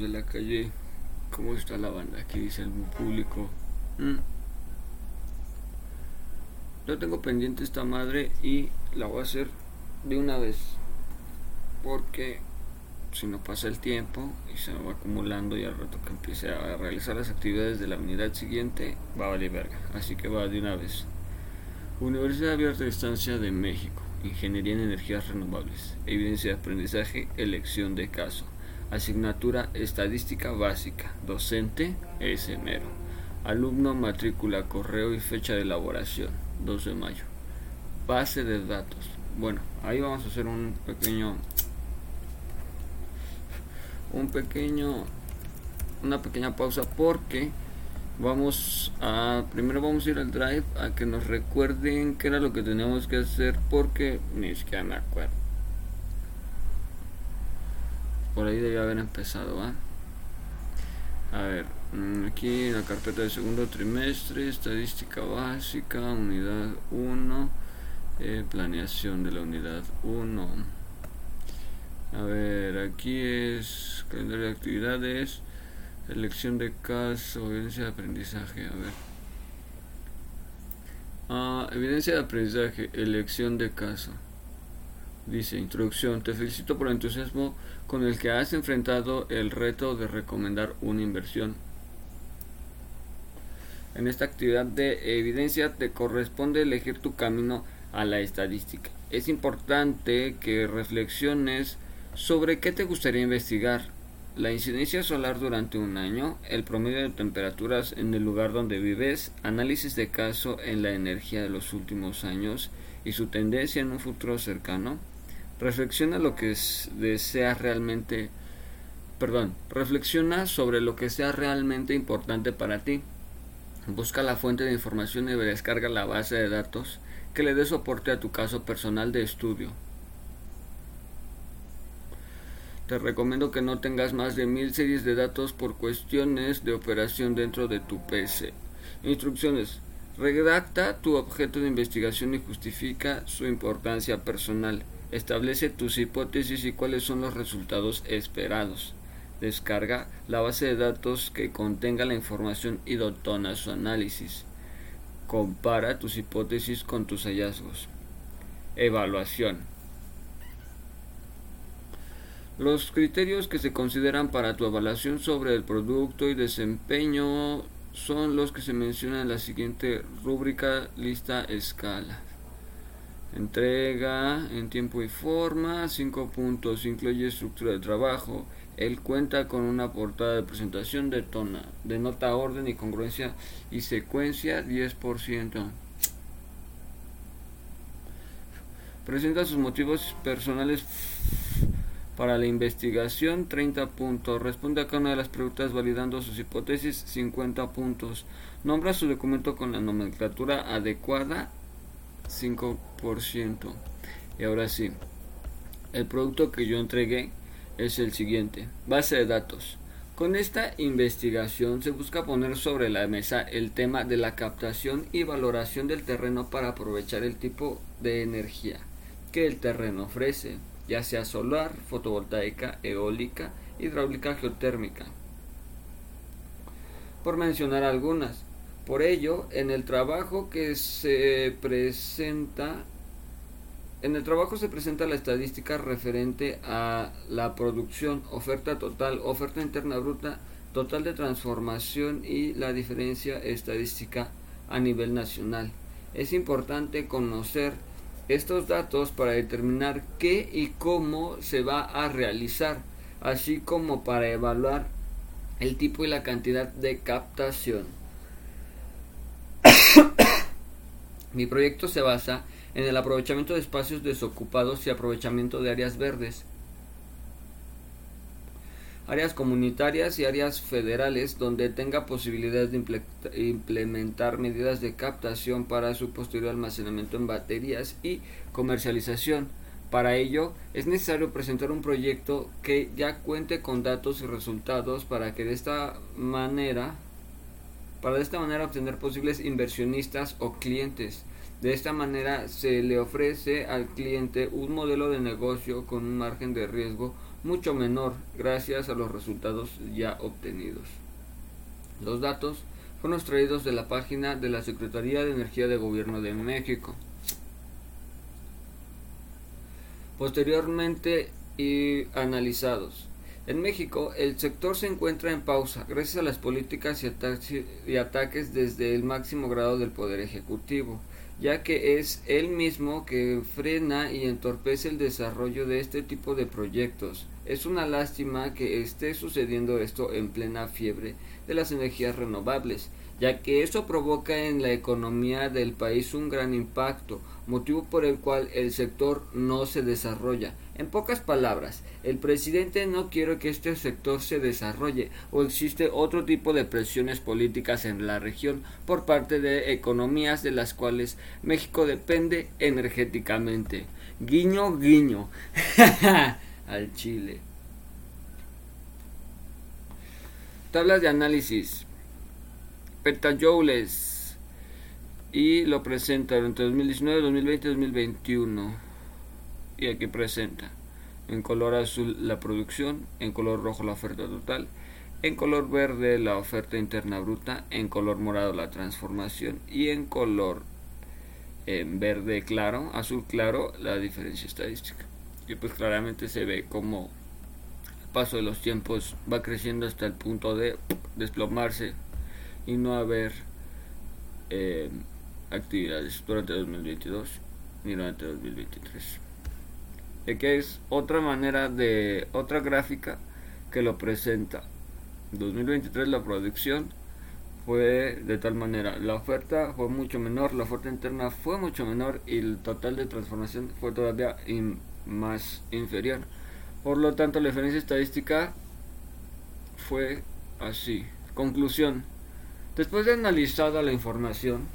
de la calle, ¿cómo está la banda? Aquí dice el público. Mm. Yo tengo pendiente esta madre y la voy a hacer de una vez. Porque si no pasa el tiempo y se va acumulando y al rato que empiece a realizar las actividades de la unidad siguiente, va a valer verga. Así que va de una vez. Universidad Abierta de Estancia de México. Ingeniería en Energías Renovables. Evidencia de aprendizaje, elección de caso. Asignatura Estadística Básica. Docente S. Mero. Alumno, matrícula, correo y fecha de elaboración. 2 de mayo. Base de datos. Bueno, ahí vamos a hacer un pequeño... Un pequeño... Una pequeña pausa porque vamos a primero vamos a ir al drive a que nos recuerden qué era lo que teníamos que hacer porque ni siquiera me acuerdo por ahí debía haber empezado, ¿va? A ver, mm, aquí la carpeta de segundo trimestre, estadística básica, unidad 1, eh, planeación de la unidad 1. A ver, aquí es calendario de actividades, elección de caso, evidencia de aprendizaje, a ver. Ah, evidencia de aprendizaje, elección de caso. Dice, introducción, te felicito por el entusiasmo con el que has enfrentado el reto de recomendar una inversión. En esta actividad de evidencia te corresponde elegir tu camino a la estadística. Es importante que reflexiones sobre qué te gustaría investigar. La incidencia solar durante un año, el promedio de temperaturas en el lugar donde vives, análisis de caso en la energía de los últimos años y su tendencia en un futuro cercano, Reflexiona lo que desea realmente, perdón, reflexiona sobre lo que sea realmente importante para ti. Busca la fuente de información y descarga la base de datos que le dé soporte a tu caso personal de estudio. Te recomiendo que no tengas más de mil series de datos por cuestiones de operación dentro de tu PC. Instrucciones. Redacta tu objeto de investigación y justifica su importancia personal. Establece tus hipótesis y cuáles son los resultados esperados. Descarga la base de datos que contenga la información y dotona su análisis. Compara tus hipótesis con tus hallazgos. Evaluación. Los criterios que se consideran para tu evaluación sobre el producto y desempeño son los que se mencionan en la siguiente rúbrica lista escala. Entrega en tiempo y forma, 5 puntos, incluye estructura de trabajo. Él cuenta con una portada de presentación de, tona, de nota orden y congruencia y secuencia 10%. Presenta sus motivos personales para la investigación 30 puntos. Responde a cada una de las preguntas validando sus hipótesis 50 puntos. Nombra su documento con la nomenclatura adecuada 5%. Y ahora sí, el producto que yo entregué es el siguiente. Base de datos. Con esta investigación se busca poner sobre la mesa el tema de la captación y valoración del terreno para aprovechar el tipo de energía que el terreno ofrece, ya sea solar, fotovoltaica, eólica, hidráulica, geotérmica. Por mencionar algunas, por ello, en el trabajo que se presenta, en el trabajo se presenta la estadística referente a la producción, oferta total, oferta interna bruta, total de transformación y la diferencia estadística a nivel nacional. Es importante conocer estos datos para determinar qué y cómo se va a realizar, así como para evaluar el tipo y la cantidad de captación. Mi proyecto se basa en el aprovechamiento de espacios desocupados y aprovechamiento de áreas verdes, áreas comunitarias y áreas federales donde tenga posibilidad de implementar medidas de captación para su posterior almacenamiento en baterías y comercialización. Para ello es necesario presentar un proyecto que ya cuente con datos y resultados para que de esta manera para de esta manera obtener posibles inversionistas o clientes. De esta manera se le ofrece al cliente un modelo de negocio con un margen de riesgo mucho menor gracias a los resultados ya obtenidos. Los datos fueron extraídos de la página de la Secretaría de Energía de Gobierno de México. Posteriormente y analizados. En México, el sector se encuentra en pausa gracias a las políticas y, ataques desde el máximo grado del Poder Ejecutivo, ya que es él mismo que frena y entorpece el desarrollo de este tipo de proyectos. Es una lástima que esté sucediendo esto en plena fiebre de las energías renovables, ya que eso provoca en la economía del país un gran impacto, motivo por el cual el sector no se desarrolla. En pocas palabras, el presidente no quiere que este sector se desarrolle o existe otro tipo de presiones políticas en la región por parte de economías de las cuales México depende energéticamente. Guiño, guiño. Al Chile. Tablas de análisis. Petajoules. Y lo presenta entre 2019, 2020 y 2021. Y aquí presenta. En color azul la producción, en color rojo la oferta total, en color verde la oferta interna bruta, en color morado la transformación y en color en verde claro, azul claro, la diferencia estadística. Y pues claramente se ve como paso de los tiempos va creciendo hasta el punto de desplomarse y no haber eh, actividades durante 2022 ni durante 2023 de que es otra manera de otra gráfica que lo presenta. 2023 la producción fue de tal manera la oferta fue mucho menor la oferta interna fue mucho menor y el total de transformación fue todavía más inferior por lo tanto, la diferencia estadística fue así. Conclusión. Después de analizada la información,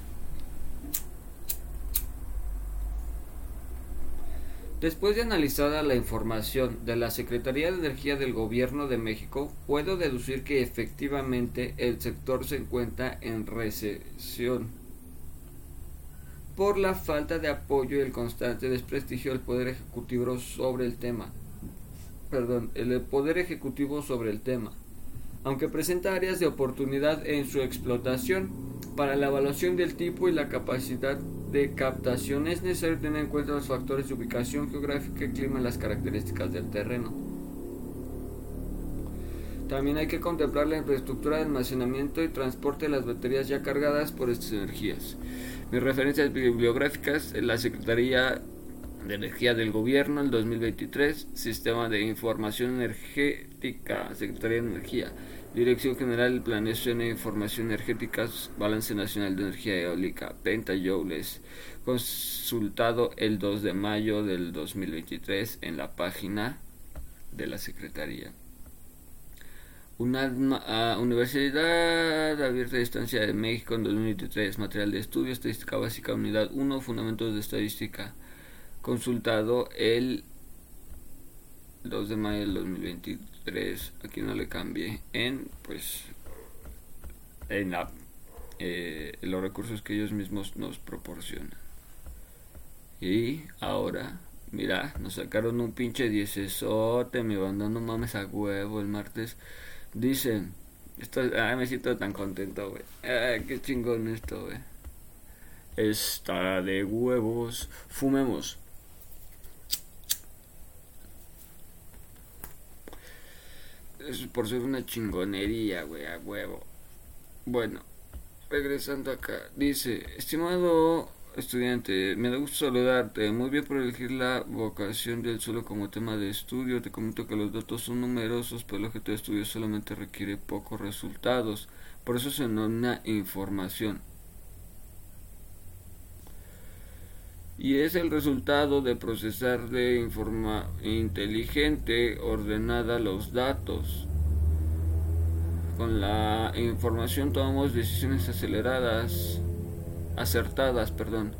Después de analizada la información de la Secretaría de Energía del Gobierno de México, puedo deducir que efectivamente el sector se encuentra en recesión por la falta de apoyo y el constante desprestigio del Poder Ejecutivo sobre el tema. Perdón, el Poder Ejecutivo sobre el tema, aunque presenta áreas de oportunidad en su explotación. Para la evaluación del tipo y la capacidad de captación es necesario tener en cuenta los factores de ubicación geográfica, clima y las características del terreno. También hay que contemplar la infraestructura de almacenamiento y transporte de las baterías ya cargadas por estas energías. Mis referencias bibliográficas, la Secretaría de Energía del Gobierno, el 2023, Sistema de Información Energética, Secretaría de Energía, Dirección General de Planeación e Información Energética, Balance Nacional de Energía Eólica, Pentajoules, consultado el 2 de mayo del 2023 en la página de la Secretaría. Universidad Abierta de Distancia de México en 2023, material de estudio, estadística básica, unidad 1, fundamentos de estadística consultado el 2 de mayo del 2023 aquí no le cambié en pues en la, eh, los recursos que ellos mismos nos proporcionan. Y ahora mira nos sacaron un pinche diecesote mi banda no mames a huevo el martes. Dicen esto, ay, me siento tan contento güey. Qué chingón esto güey. Está de huevos. Fumemos Es por ser una chingonería, güey, a huevo. Bueno, regresando acá. Dice, estimado estudiante, me da gusto saludarte. Muy bien por elegir la vocación del suelo como tema de estudio. Te comento que los datos son numerosos, pero el objeto de estudio solamente requiere pocos resultados. Por eso se denomina información. Y es el resultado de procesar de forma inteligente, ordenada los datos. Con la información tomamos decisiones aceleradas, acertadas, perdón.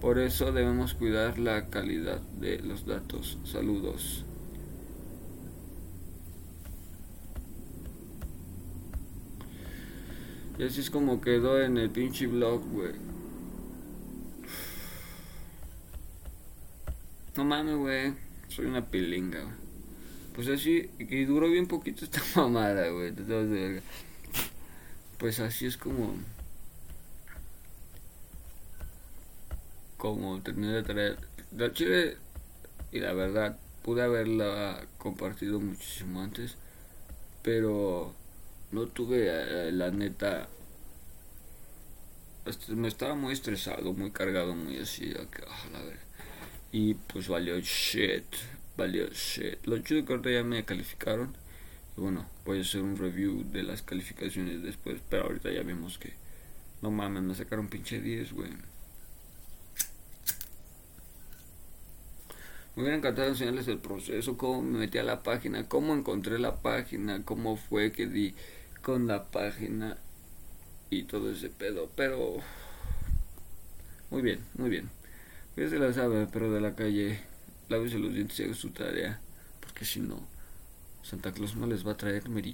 Por eso debemos cuidar la calidad de los datos. Saludos. Y así es como quedó en el pinche blog, güey. No mames, güey. Soy una pilinga, Pues así, y duró bien poquito esta mamada, güey. Pues así es como. Como terminé de traer. La chile, y la verdad, pude haberla compartido muchísimo antes. Pero no tuve, eh, la neta. Este, me estaba muy estresado, muy cargado, muy así. Ah, la y pues valió shit. Valió shit. Lo chido que ahorita ya me calificaron. Y bueno, voy a hacer un review de las calificaciones después. Pero ahorita ya vimos que. No mames, me sacaron pinche 10, güey. Me hubiera encantado enseñarles el proceso, cómo me metí a la página, cómo encontré la página, cómo fue que di con la página y todo ese pedo. Pero muy bien, muy bien. Ya se la sabe, pero de la calle, lávese los dientes y haga su tarea, porque si no, Santa Claus no les va a traer Mary